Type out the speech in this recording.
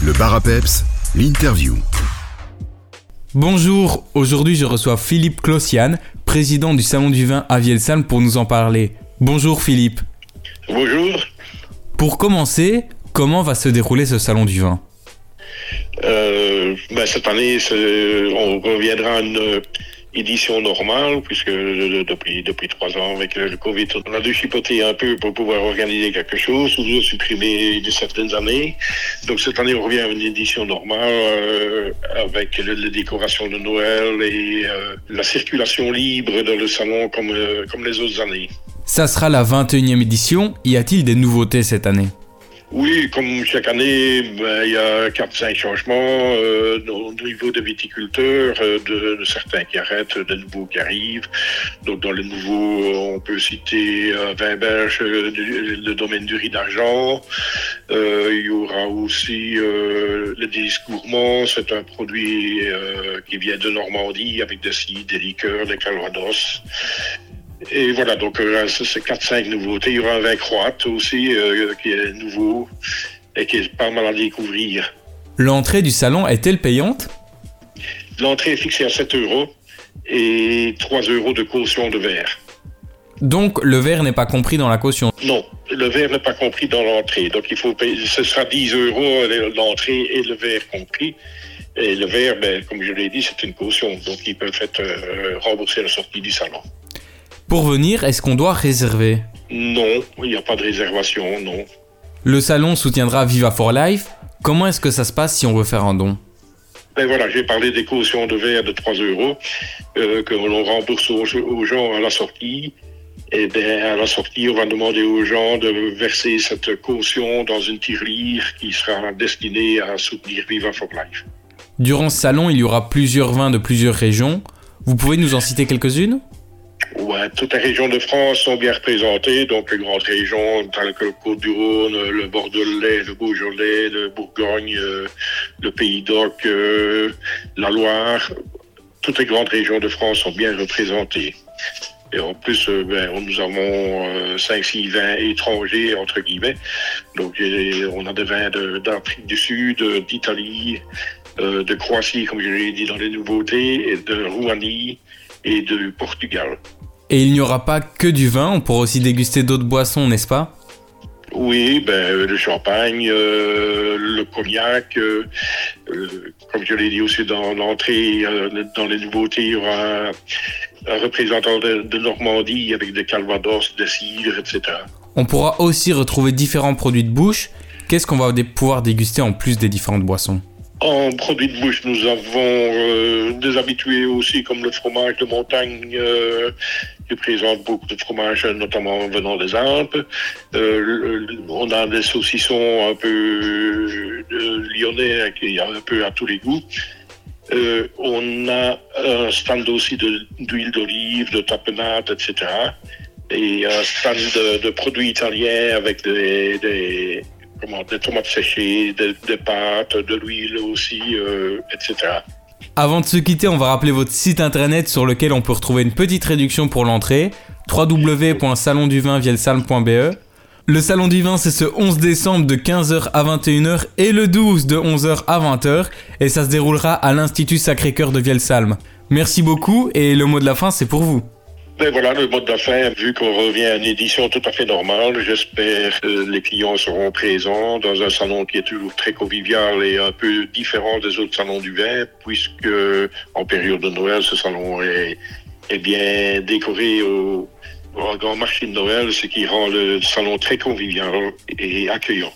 Le bar à peps, l'interview. Bonjour, aujourd'hui je reçois Philippe Clossian, président du Salon du Vin à Vielsalm pour nous en parler. Bonjour Philippe. Bonjour. Pour commencer, comment va se dérouler ce Salon du Vin? Euh, ben, cette année, on reviendra à une édition normale, puisque depuis, depuis trois ans, avec le Covid, on a dû chipoter un peu pour pouvoir organiser quelque chose, ou supprimer de certaines années. Donc cette année, on revient à une édition normale, euh, avec le- les décorations de Noël et euh, la circulation libre dans le salon comme, euh, comme les autres années. Ça sera la 21e édition, y a-t-il des nouveautés cette année? Oui, comme chaque année, ben, il y a 4-5 changements euh, au niveau des viticulteurs, euh, de, de certains qui arrêtent, de nouveaux qui arrivent. Donc dans les nouveaux, euh, on peut citer euh, vin belge, euh, le domaine du riz d'argent. Euh, il y aura aussi le délice gourmand, c'est un produit qui vient de Normandie avec des cidres, des liqueurs, des calvados. Et voilà, donc euh, c'est c'est 4-5 nouveautés. Il y aura un vin croate aussi euh, qui est nouveau et qui est pas mal à découvrir. L'entrée du salon est-elle payante? L'entrée est fixée à 7 euros et 3 euros de caution de verre. Donc le verre n'est pas compris dans la caution? Non, le verre n'est pas compris dans l'entrée. Donc il faut payer, ce sera 10 euros euh, l'entrée et le verre compris. Et le verre, ben, comme je l'ai dit, c'est une caution. Donc ils peuvent être euh, remboursés à la sortie du salon. Pour venir, est-ce qu'on doit réserver? Non, il n'y a pas de réservation, non. Le salon soutiendra Viva for Life. Comment est-ce que ça se passe si on veut faire un don? Ben voilà, j'ai parlé des cautions de verre de 3 euros euh, que l'on rembourse aux, aux gens à la sortie. Et bien, à la sortie, on va demander aux gens de verser cette caution dans une tirelire qui sera destinée à soutenir Viva for Life. Durant ce salon, il y aura plusieurs vins de plusieurs régions. Vous pouvez nous en citer quelques-unes? Toutes les régions de France sont bien représentées, donc les grandes régions telles que le Côte-du-Rhône, le Bordelais, le Beaujolais, le Bourgogne, euh, le Pays d'Oc, euh, la Loire. Toutes les grandes régions de France sont bien représentées. Et en plus, euh, ben, nous avons 5-6 vins étrangers, entre guillemets. Donc, on a des vins d'Afrique du Sud, d'Italie, de Croatie, comme je l'ai dit dans les nouveautés, et de Roumanie et de Portugal. Et il n'y aura pas que du vin, on pourra aussi déguster d'autres boissons, n'est-ce pas? Oui, ben, euh, le champagne, euh, le cognac, euh, euh, comme je l'ai dit aussi dans l'entrée, dans les nouveautés, il y aura un, un représentant de, de Normandie avec des calvados, des cidres, etc. On pourra aussi retrouver différents produits de bouche. Qu'est-ce qu'on va pouvoir déguster en plus des différentes boissons? En produits de bouche, nous avons des habitués aussi, comme le fromage de montagne, qui présente beaucoup de fromages, notamment venant des Alpes. Euh, on a des saucissons un peu euh, lyonnais, qui y un peu à tous les goûts. Euh, on a un stand aussi d'huile d'olive, de tapenade, etc. Et un stand de, produits italiens avec des, tomates séchées, des, pâtes, de l'huile aussi, etc. Avant de se quitter, on va rappeler votre site internet sur lequel on peut retrouver une petite réduction pour l'entrée www.salonduvinvielsalm.be. Le salon du vin, c'est ce 11 décembre de 15h à 21h et le 12 de 11h à 20h et ça se déroulera à l'Institut Sacré-Cœur de Vielsalm. Merci beaucoup et le mot de la fin, c'est pour vous. Ben voilà, le mot de la fin, vu qu'on revient à une édition tout à fait normale, j'espère que les clients seront présents dans un salon qui est toujours très convivial et un peu différent des autres salons du vin, puisque en période de Noël, ce salon est, est bien décoré au, au grand marché de Noël, ce qui rend le salon très convivial et accueillant.